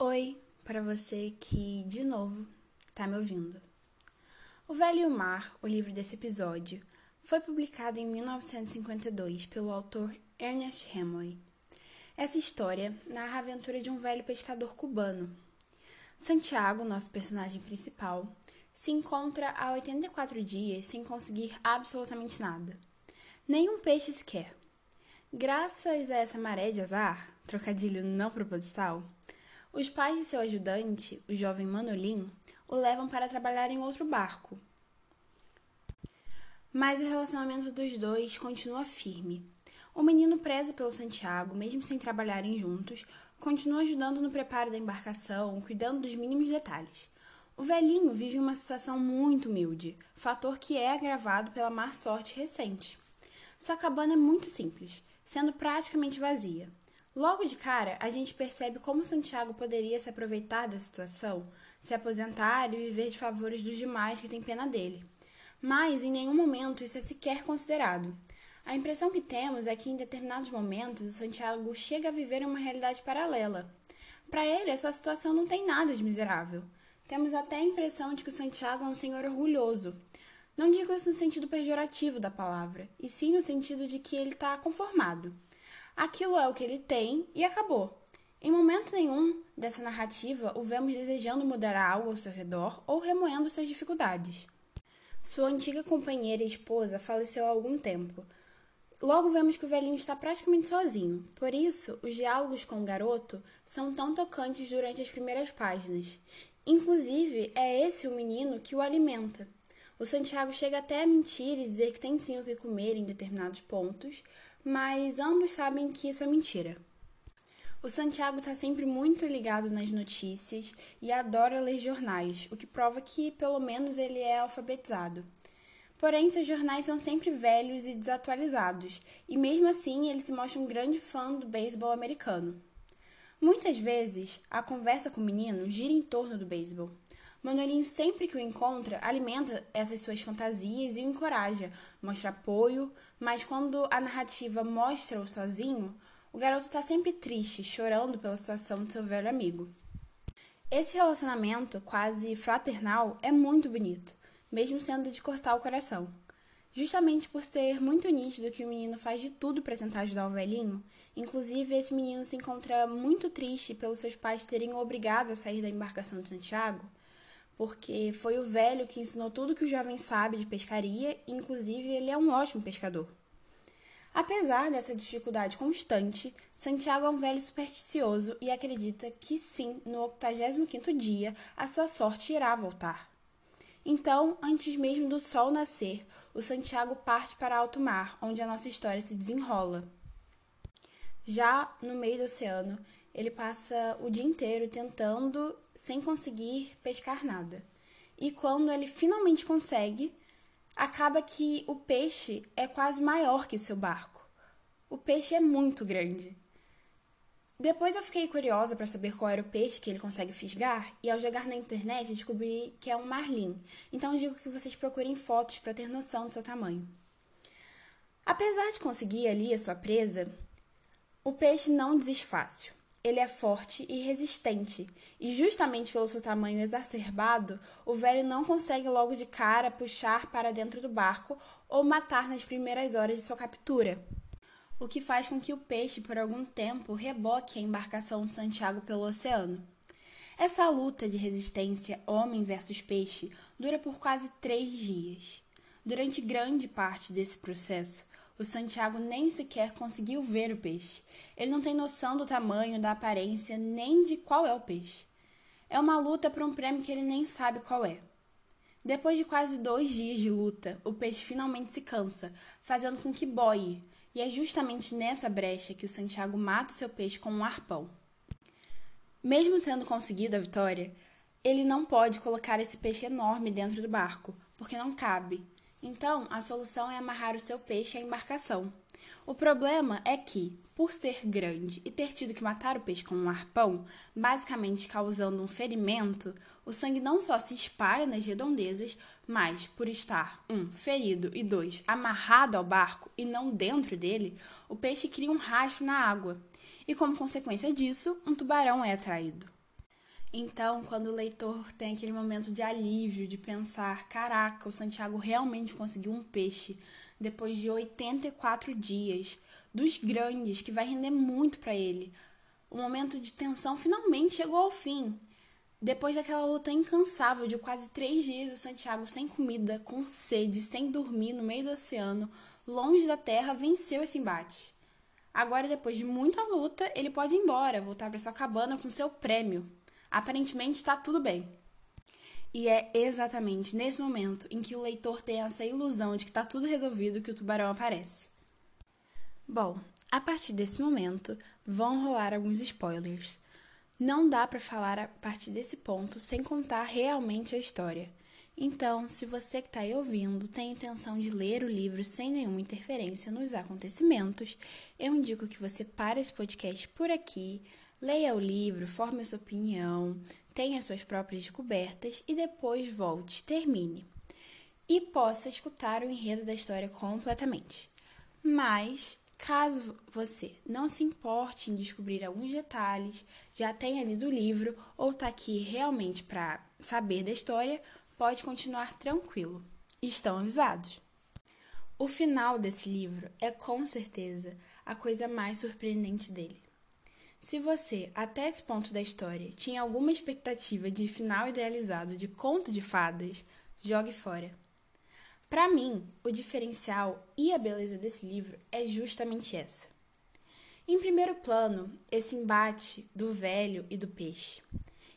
Oi, para você que, de novo, tá me ouvindo. O Velho e o Mar, o livro desse episódio, foi publicado em 1952 pelo autor Ernest Hemingway. Essa história narra a aventura de um velho pescador cubano. Santiago, nosso personagem principal, se encontra há 84 dias sem conseguir absolutamente nada. Nenhum peixe sequer. Graças a essa maré de azar, trocadilho não proposital, os pais de seu ajudante, o jovem Manolin, o levam para trabalhar em outro barco. Mas o relacionamento dos dois continua firme. O menino preza pelo Santiago, mesmo sem trabalharem juntos, continua ajudando no preparo da embarcação, cuidando dos mínimos detalhes. O velhinho vive uma situação muito humilde, fator que é agravado pela má sorte recente. Sua cabana é muito simples, sendo praticamente vazia. Logo de cara, a gente percebe como Santiago poderia se aproveitar da situação, se aposentar e viver de favores dos demais que têm pena dele. Mas em nenhum momento isso é sequer considerado. A impressão que temos é que em determinados momentos o Santiago chega a viver uma realidade paralela. Para ele, a sua situação não tem nada de miserável. Temos até a impressão de que o Santiago é um senhor orgulhoso. Não digo isso no sentido pejorativo da palavra, e sim no sentido de que ele está conformado. Aquilo é o que ele tem e acabou. Em momento nenhum dessa narrativa o vemos desejando mudar algo ao seu redor ou remoendo suas dificuldades. Sua antiga companheira e esposa faleceu há algum tempo. Logo vemos que o velhinho está praticamente sozinho. Por isso, os diálogos com o garoto são tão tocantes durante as primeiras páginas. Inclusive, é esse o menino que o alimenta. O Santiago chega até a mentir e dizer que tem sim o que comer em determinados pontos, mas ambos sabem que isso é mentira. O Santiago está sempre muito ligado nas notícias e adora ler jornais, o que prova que, pelo menos, ele é alfabetizado. Porém, seus jornais são sempre velhos e desatualizados, e mesmo assim ele se mostra um grande fã do beisebol americano. Muitas vezes, a conversa com o menino gira em torno do beisebol. Manolin, sempre que o encontra, alimenta essas suas fantasias e o encoraja, mostra apoio, mas quando a narrativa mostra-o sozinho, o garoto está sempre triste, chorando pela situação de seu velho amigo. Esse relacionamento, quase fraternal, é muito bonito, mesmo sendo de cortar o coração. Justamente por ser muito nítido que o menino faz de tudo para tentar ajudar o velhinho, inclusive esse menino se encontra muito triste pelos seus pais terem obrigado a sair da embarcação de Santiago, porque foi o velho que ensinou tudo que o jovem sabe de pescaria, inclusive ele é um ótimo pescador. Apesar dessa dificuldade constante, Santiago é um velho supersticioso e acredita que sim, no 85º dia, a sua sorte irá voltar. Então, antes mesmo do sol nascer, o Santiago parte para alto mar, onde a nossa história se desenrola. Já no meio do oceano, ele passa o dia inteiro tentando sem conseguir pescar nada. E quando ele finalmente consegue, acaba que o peixe é quase maior que seu barco. O peixe é muito grande. Depois eu fiquei curiosa para saber qual era o peixe que ele consegue fisgar e ao jogar na internet descobri que é um marlim. Então digo que vocês procurem fotos para ter noção do seu tamanho. Apesar de conseguir ali a sua presa, o peixe não desiste fácil ele é forte e resistente, e justamente pelo seu tamanho exacerbado, o velho não consegue logo de cara puxar para dentro do barco ou matar nas primeiras horas de sua captura. O que faz com que o peixe, por algum tempo, reboque a embarcação de Santiago pelo oceano. Essa luta de resistência homem versus peixe dura por quase três dias. Durante grande parte desse processo, o Santiago nem sequer conseguiu ver o peixe. Ele não tem noção do tamanho, da aparência, nem de qual é o peixe. É uma luta por um prêmio que ele nem sabe qual é. Depois de quase dois dias de luta, o peixe finalmente se cansa, fazendo com que boie, e é justamente nessa brecha que o Santiago mata o seu peixe com um arpão. Mesmo tendo conseguido a vitória, ele não pode colocar esse peixe enorme dentro do barco, porque não cabe, então, a solução é amarrar o seu peixe à embarcação. O problema é que, por ser grande e ter tido que matar o peixe com um arpão, basicamente causando um ferimento, o sangue não só se espalha nas redondezas, mas, por estar, um, ferido e dois, amarrado ao barco e não dentro dele, o peixe cria um rastro na água. E como consequência disso, um tubarão é atraído. Então, quando o leitor tem aquele momento de alívio, de pensar: caraca, o Santiago realmente conseguiu um peixe depois de 84 dias, dos grandes, que vai render muito para ele. O momento de tensão finalmente chegou ao fim. Depois daquela luta incansável de quase três dias, o Santiago sem comida, com sede, sem dormir, no meio do oceano, longe da terra, venceu esse embate. Agora, depois de muita luta, ele pode ir embora, voltar para sua cabana com seu prêmio. Aparentemente está tudo bem. E é exatamente nesse momento em que o leitor tem essa ilusão de que está tudo resolvido que o tubarão aparece. Bom, a partir desse momento vão rolar alguns spoilers. Não dá para falar a partir desse ponto sem contar realmente a história. Então, se você que está aí ouvindo tem intenção de ler o livro sem nenhuma interferência nos acontecimentos, eu indico que você pare esse podcast por aqui, leia o livro, forme a sua opinião, tenha suas próprias descobertas e depois volte, termine. E possa escutar o enredo da história completamente. Mas Caso você não se importe em descobrir alguns detalhes, já tenha lido o livro ou está aqui realmente para saber da história, pode continuar tranquilo. Estão avisados. O final desse livro é com certeza a coisa mais surpreendente dele. Se você, até esse ponto da história, tinha alguma expectativa de final idealizado de conto de fadas, jogue fora. Para mim, o diferencial e a beleza desse livro é justamente essa. Em primeiro plano, esse embate do velho e do peixe,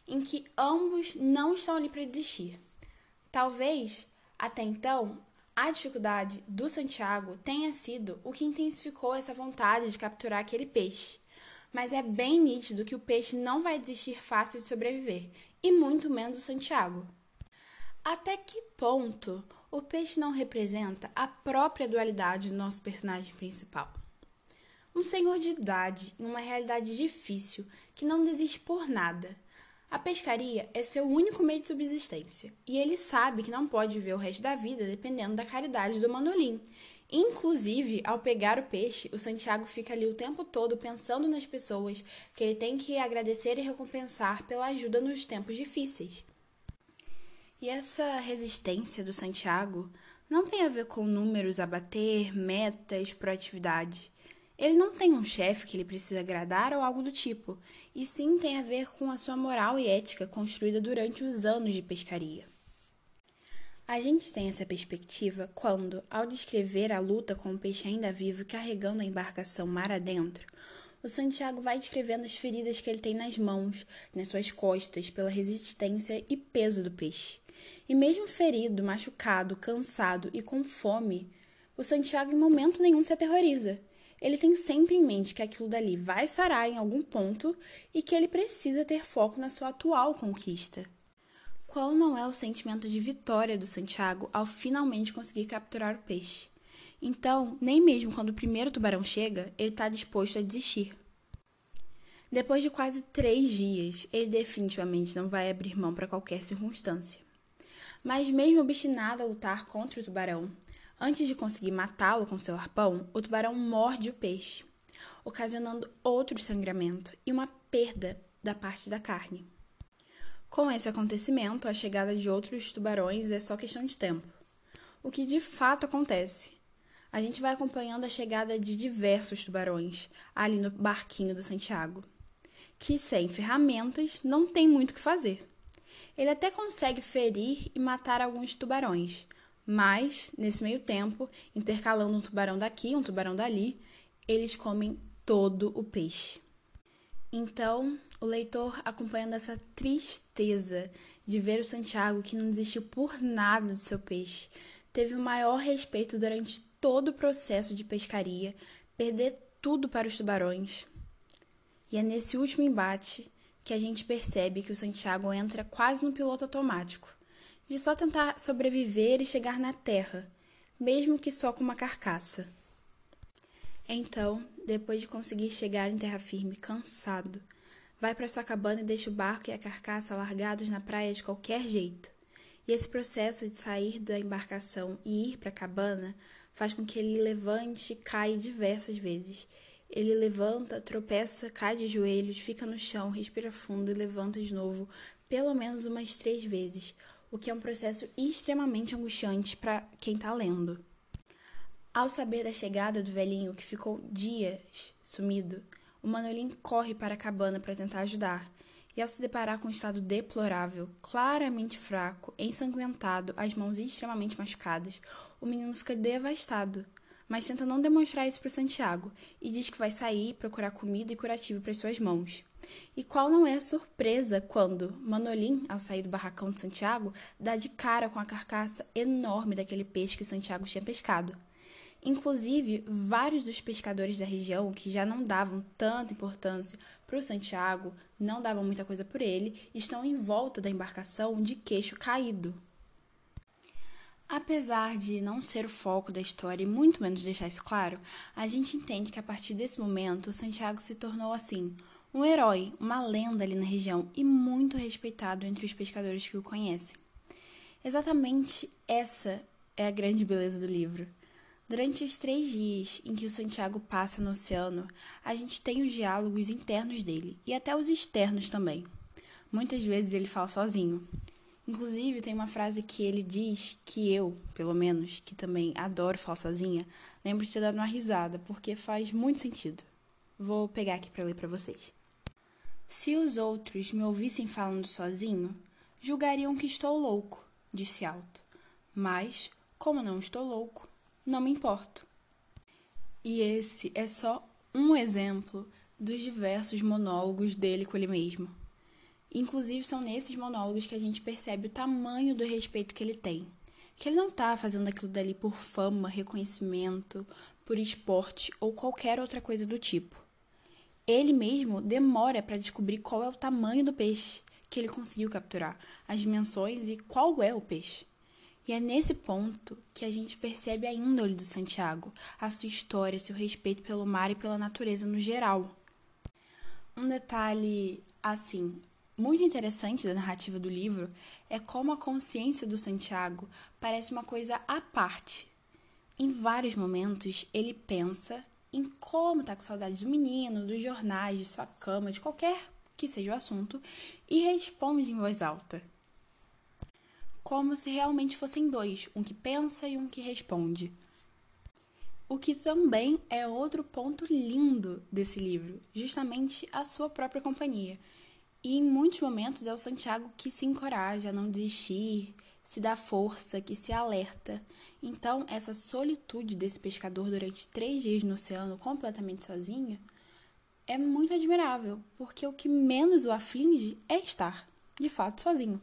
em que ambos não estão ali para desistir. Talvez, até então, a dificuldade do Santiago tenha sido o que intensificou essa vontade de capturar aquele peixe. Mas é bem nítido que o peixe não vai desistir fácil de sobreviver, e muito menos o Santiago. Até que ponto o peixe não representa a própria dualidade do nosso personagem principal? Um senhor de idade em uma realidade difícil que não desiste por nada. A pescaria é seu único meio de subsistência e ele sabe que não pode viver o resto da vida dependendo da caridade do Manolim. Inclusive, ao pegar o peixe, o Santiago fica ali o tempo todo pensando nas pessoas que ele tem que agradecer e recompensar pela ajuda nos tempos difíceis. E essa resistência do Santiago não tem a ver com números a bater, metas, proatividade. Ele não tem um chefe que ele precisa agradar ou algo do tipo, e sim tem a ver com a sua moral e ética construída durante os anos de pescaria. A gente tem essa perspectiva quando, ao descrever a luta com o peixe ainda vivo carregando a embarcação mar adentro, o Santiago vai descrevendo as feridas que ele tem nas mãos, nas suas costas, pela resistência e peso do peixe. E mesmo ferido, machucado, cansado e com fome, o Santiago em momento nenhum se aterroriza. Ele tem sempre em mente que aquilo dali vai sarar em algum ponto e que ele precisa ter foco na sua atual conquista. Qual não é o sentimento de vitória do Santiago ao finalmente conseguir capturar o peixe? Então, nem mesmo quando o primeiro tubarão chega, ele está disposto a desistir. Depois de quase três dias, ele definitivamente não vai abrir mão para qualquer circunstância. Mas, mesmo obstinado a lutar contra o tubarão, antes de conseguir matá-lo com seu arpão, o tubarão morde o peixe, ocasionando outro sangramento e uma perda da parte da carne. Com esse acontecimento, a chegada de outros tubarões é só questão de tempo. O que de fato acontece? A gente vai acompanhando a chegada de diversos tubarões ali no barquinho do Santiago, que sem ferramentas não tem muito o que fazer. Ele até consegue ferir e matar alguns tubarões, mas, nesse meio tempo, intercalando um tubarão daqui, um tubarão dali, eles comem todo o peixe. Então, o leitor, acompanhando essa tristeza de ver o Santiago que não desistiu por nada do seu peixe, teve o maior respeito durante todo o processo de pescaria, perder tudo para os tubarões. E é nesse último embate que a gente percebe que o Santiago entra quase no piloto automático, de só tentar sobreviver e chegar na terra, mesmo que só com uma carcaça. Então, depois de conseguir chegar em terra firme cansado, vai para sua cabana e deixa o barco e a carcaça largados na praia de qualquer jeito. E esse processo de sair da embarcação e ir para a cabana faz com que ele levante e caia diversas vezes. Ele levanta, tropeça, cai de joelhos, fica no chão, respira fundo e levanta de novo, pelo menos umas três vezes, o que é um processo extremamente angustiante para quem está lendo. Ao saber da chegada do velhinho que ficou dias sumido, o Manolim corre para a cabana para tentar ajudar. E ao se deparar com um estado deplorável, claramente fraco, ensanguentado, as mãos extremamente machucadas, o menino fica devastado, mas tenta não demonstrar isso para Santiago e diz que vai sair procurar comida e curativo para suas mãos. E qual não é a surpresa quando Manolim, ao sair do barracão de Santiago, dá de cara com a carcaça enorme daquele peixe que Santiago tinha pescado. Inclusive, vários dos pescadores da região que já não davam tanta importância para o Santiago, não davam muita coisa por ele, estão em volta da embarcação de queixo caído. Apesar de não ser o foco da história e muito menos deixar isso claro, a gente entende que a partir desse momento o Santiago se tornou assim, um herói, uma lenda ali na região e muito respeitado entre os pescadores que o conhecem. Exatamente essa é a grande beleza do livro. Durante os três dias em que o Santiago passa no oceano, a gente tem os diálogos internos dele e até os externos também. Muitas vezes ele fala sozinho. Inclusive, tem uma frase que ele diz que eu, pelo menos, que também adoro falar sozinha, lembro de ter dado uma risada, porque faz muito sentido. Vou pegar aqui para ler para vocês. Se os outros me ouvissem falando sozinho, julgariam que estou louco, disse alto. Mas, como não estou louco, não me importo. E esse é só um exemplo dos diversos monólogos dele com ele mesmo. Inclusive, são nesses monólogos que a gente percebe o tamanho do respeito que ele tem. Que ele não está fazendo aquilo dali por fama, reconhecimento, por esporte ou qualquer outra coisa do tipo. Ele mesmo demora para descobrir qual é o tamanho do peixe que ele conseguiu capturar, as dimensões e qual é o peixe. E é nesse ponto que a gente percebe a índole do Santiago, a sua história, seu respeito pelo mar e pela natureza no geral. Um detalhe, assim, muito interessante da narrativa do livro é como a consciência do Santiago parece uma coisa à parte. Em vários momentos, ele pensa em como tá com saudade do menino, dos jornais, de sua cama, de qualquer que seja o assunto, e responde em voz alta como se realmente fossem dois, um que pensa e um que responde. O que também é outro ponto lindo desse livro, justamente a sua própria companhia. E em muitos momentos é o Santiago que se encoraja a não desistir, se dá força, que se alerta. Então, essa solitude desse pescador durante três dias no oceano, completamente sozinho, é muito admirável, porque o que menos o aflige é estar, de fato, sozinho.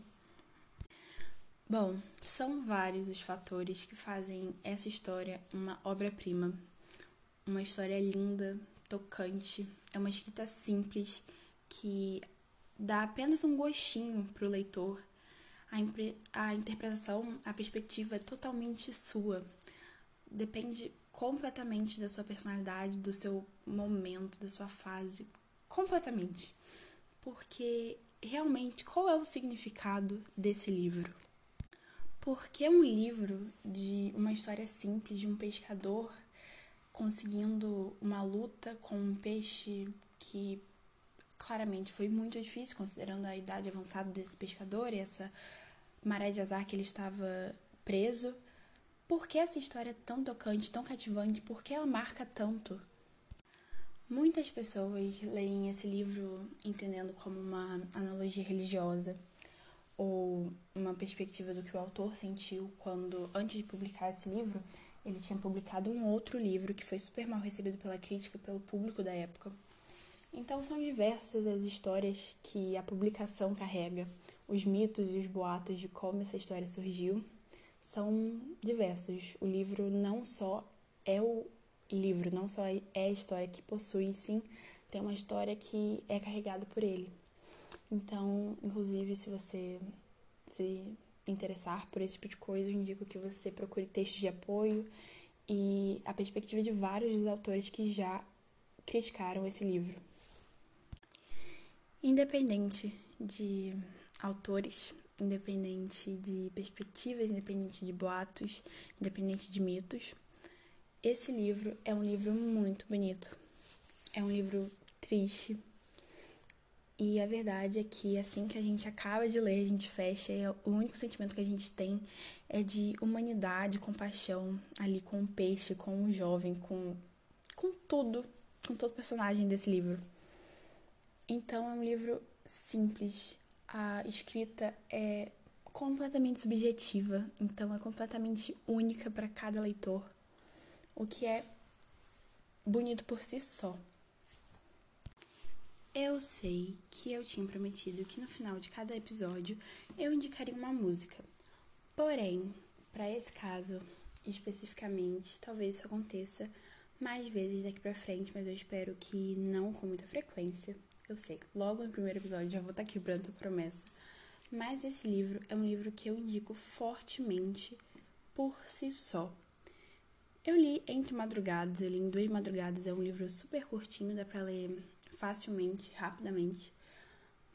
Bom, são vários os fatores que fazem essa história uma obra-prima. Uma história linda, tocante, é uma escrita simples que dá apenas um gostinho para o leitor. A, a interpretação, a perspectiva é totalmente sua. Depende completamente da sua personalidade, do seu momento, da sua fase. Completamente. Porque realmente, qual é o significado desse livro? Porque um livro de uma história simples de um pescador conseguindo uma luta com um peixe que claramente foi muito difícil, considerando a idade avançada desse pescador e essa maré de azar que ele estava preso. Por que essa história é tão tocante, tão cativante? Por que ela marca tanto? Muitas pessoas leem esse livro entendendo como uma analogia religiosa ou uma perspectiva do que o autor sentiu quando, antes de publicar esse livro, ele tinha publicado um outro livro que foi super mal recebido pela crítica, pelo público da época. Então são diversas as histórias que a publicação carrega, os mitos e os boatos de como essa história surgiu são diversos. O livro não só é o livro, não só é a história que possui, sim, tem uma história que é carregada por ele. Então, inclusive, se você se interessar por esse tipo de coisa, eu indico que você procure textos de apoio e a perspectiva de vários dos autores que já criticaram esse livro. Independente de autores, independente de perspectivas, independente de boatos, independente de mitos, esse livro é um livro muito bonito. é um livro triste. E a verdade é que assim que a gente acaba de ler, a gente fecha, e o único sentimento que a gente tem é de humanidade, compaixão ali com o peixe, com o jovem, com, com tudo, com todo personagem desse livro. Então é um livro simples, a escrita é completamente subjetiva, então é completamente única para cada leitor, o que é bonito por si só. Eu sei que eu tinha prometido que no final de cada episódio eu indicaria uma música. Porém, para esse caso especificamente, talvez isso aconteça mais vezes daqui para frente, mas eu espero que não com muita frequência. Eu sei, logo no primeiro episódio já vou estar tá quebrando essa promessa. Mas esse livro é um livro que eu indico fortemente por si só. Eu li entre madrugadas, eu li em duas madrugadas, é um livro super curtinho, dá para ler facilmente, rapidamente,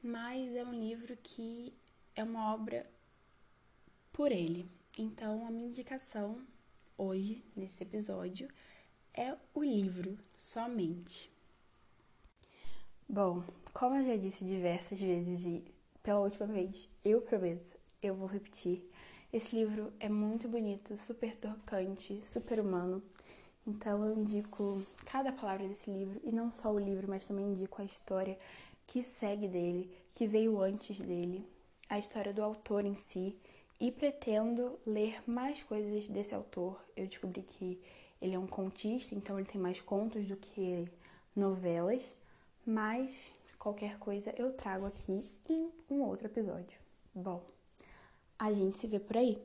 mas é um livro que é uma obra por ele. Então, a minha indicação hoje, nesse episódio, é o livro somente. Bom, como eu já disse diversas vezes e pela última vez, eu prometo, eu vou repetir. Esse livro é muito bonito, super tocante, super humano. Então eu indico cada palavra desse livro, e não só o livro, mas também indico a história que segue dele, que veio antes dele, a história do autor em si, e pretendo ler mais coisas desse autor. Eu descobri que ele é um contista, então ele tem mais contos do que novelas, mas qualquer coisa eu trago aqui em um outro episódio. Bom, a gente se vê por aí.